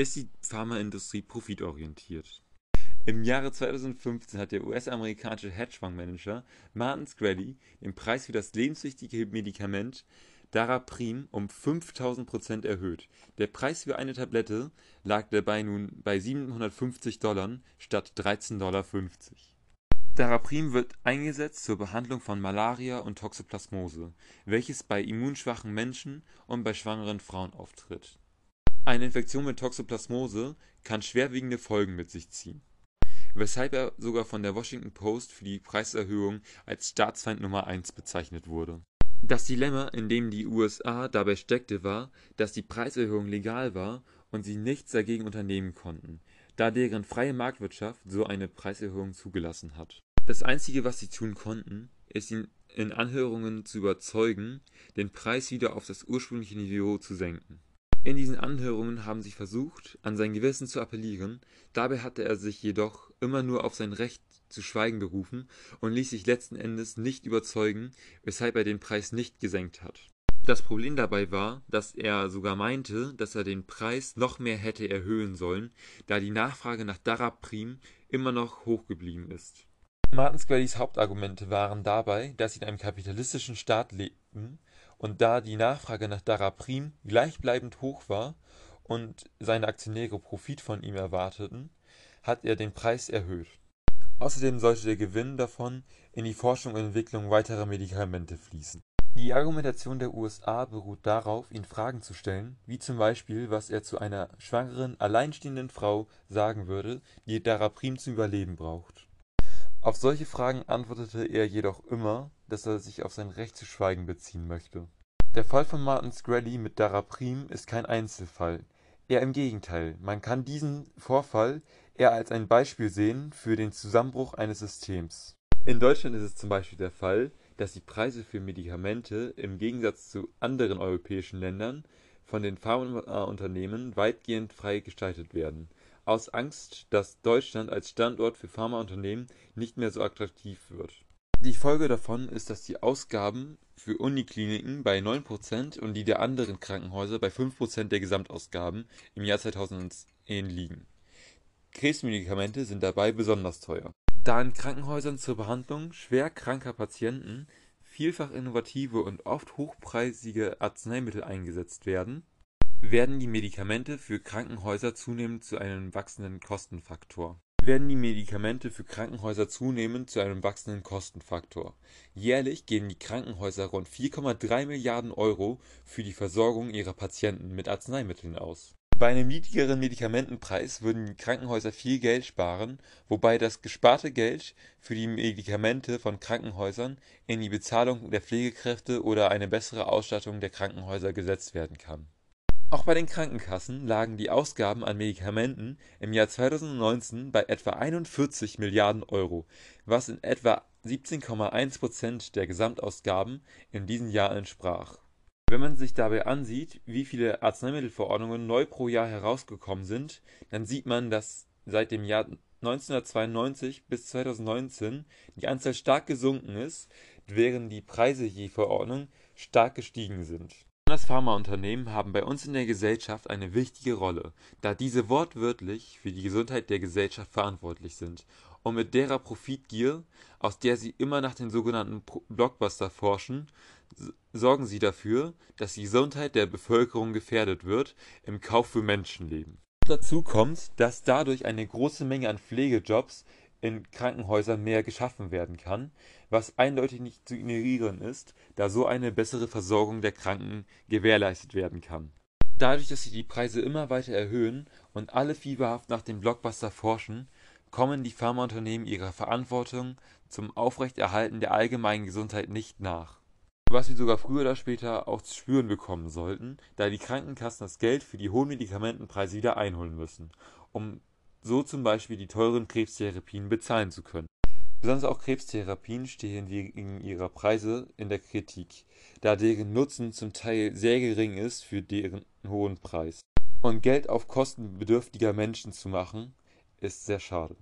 ist die Pharmaindustrie profitorientiert. Im Jahre 2015 hat der US-amerikanische Hedgefondsmanager Martin Shkreli den Preis für das lebenswichtige Medikament Daraprim um 5000 Prozent erhöht. Der Preis für eine Tablette lag dabei nun bei 750 Dollar statt 13,50 Dollar. Daraprim wird eingesetzt zur Behandlung von Malaria und Toxoplasmose, welches bei immunschwachen Menschen und bei schwangeren Frauen auftritt. Eine Infektion mit Toxoplasmose kann schwerwiegende Folgen mit sich ziehen, weshalb er sogar von der Washington Post für die Preiserhöhung als Staatsfeind Nummer eins bezeichnet wurde. Das Dilemma, in dem die USA dabei steckte, war, dass die Preiserhöhung legal war und sie nichts dagegen unternehmen konnten, da deren freie Marktwirtschaft so eine Preiserhöhung zugelassen hat. Das Einzige, was sie tun konnten, ist ihn in Anhörungen zu überzeugen, den Preis wieder auf das ursprüngliche Niveau zu senken. In diesen Anhörungen haben sie versucht, an sein Gewissen zu appellieren, dabei hatte er sich jedoch immer nur auf sein Recht zu schweigen berufen und ließ sich letzten Endes nicht überzeugen, weshalb er den Preis nicht gesenkt hat. Das Problem dabei war, dass er sogar meinte, dass er den Preis noch mehr hätte erhöhen sollen, da die Nachfrage nach Daraprim immer noch hoch geblieben ist. Martin Squellys Hauptargumente waren dabei, dass sie in einem kapitalistischen Staat lebten und da die Nachfrage nach Daraprim gleichbleibend hoch war und seine Aktionäre Profit von ihm erwarteten, hat er den Preis erhöht. Außerdem sollte der Gewinn davon in die Forschung und Entwicklung weiterer Medikamente fließen. Die Argumentation der USA beruht darauf, ihn Fragen zu stellen, wie zum Beispiel, was er zu einer schwangeren, alleinstehenden Frau sagen würde, die Daraprim zum Überleben braucht. Auf solche Fragen antwortete er jedoch immer, dass er sich auf sein Recht zu schweigen beziehen möchte. Der Fall von Martin Shkreli mit Daraprim ist kein Einzelfall, eher im Gegenteil, man kann diesen Vorfall eher als ein Beispiel sehen für den Zusammenbruch eines Systems. In Deutschland ist es zum Beispiel der Fall, dass die Preise für Medikamente im Gegensatz zu anderen europäischen Ländern von den Pharmaunternehmen weitgehend frei gestaltet werden aus Angst, dass Deutschland als Standort für Pharmaunternehmen nicht mehr so attraktiv wird. Die Folge davon ist, dass die Ausgaben für Unikliniken bei 9 und die der anderen Krankenhäuser bei 5 der Gesamtausgaben im Jahr 2010 liegen. Krebsmedikamente sind dabei besonders teuer. Da in Krankenhäusern zur Behandlung schwer kranker Patienten vielfach innovative und oft hochpreisige Arzneimittel eingesetzt werden werden die Medikamente für Krankenhäuser zunehmend zu einem wachsenden Kostenfaktor. Werden die Medikamente für Krankenhäuser zunehmend zu einem wachsenden Kostenfaktor. Jährlich geben die Krankenhäuser rund 4,3 Milliarden Euro für die Versorgung ihrer Patienten mit Arzneimitteln aus. Bei einem niedrigeren Medikamentenpreis würden die Krankenhäuser viel Geld sparen, wobei das gesparte Geld für die Medikamente von Krankenhäusern in die Bezahlung der Pflegekräfte oder eine bessere Ausstattung der Krankenhäuser gesetzt werden kann auch bei den Krankenkassen lagen die Ausgaben an Medikamenten im Jahr 2019 bei etwa 41 Milliarden Euro, was in etwa 17,1 Prozent der Gesamtausgaben in diesem Jahr entsprach. Wenn man sich dabei ansieht, wie viele Arzneimittelverordnungen neu pro Jahr herausgekommen sind, dann sieht man, dass seit dem Jahr 1992 bis 2019 die Anzahl stark gesunken ist, während die Preise je Verordnung stark gestiegen sind Besonders Pharmaunternehmen haben bei uns in der Gesellschaft eine wichtige Rolle, da diese wortwörtlich für die Gesundheit der Gesellschaft verantwortlich sind, und mit derer Profitgier, aus der sie immer nach den sogenannten Blockbuster forschen, sorgen sie dafür, dass die Gesundheit der Bevölkerung gefährdet wird im Kauf für Menschenleben. Dazu kommt, dass dadurch eine große Menge an Pflegejobs in Krankenhäusern mehr geschaffen werden kann, was eindeutig nicht zu ignorieren ist, da so eine bessere Versorgung der Kranken gewährleistet werden kann. Dadurch, dass sich die Preise immer weiter erhöhen und alle fieberhaft nach dem Blockbuster forschen, kommen die Pharmaunternehmen ihrer Verantwortung zum Aufrechterhalten der allgemeinen Gesundheit nicht nach. Was sie sogar früher oder später auch zu spüren bekommen sollten, da die Krankenkassen das Geld für die hohen Medikamentenpreise wieder einholen müssen, um so zum Beispiel die teuren Krebstherapien bezahlen zu können. Besonders auch Krebstherapien stehen wegen ihrer Preise in der Kritik, da deren Nutzen zum Teil sehr gering ist für deren hohen Preis. Und Geld auf Kosten bedürftiger Menschen zu machen, ist sehr schade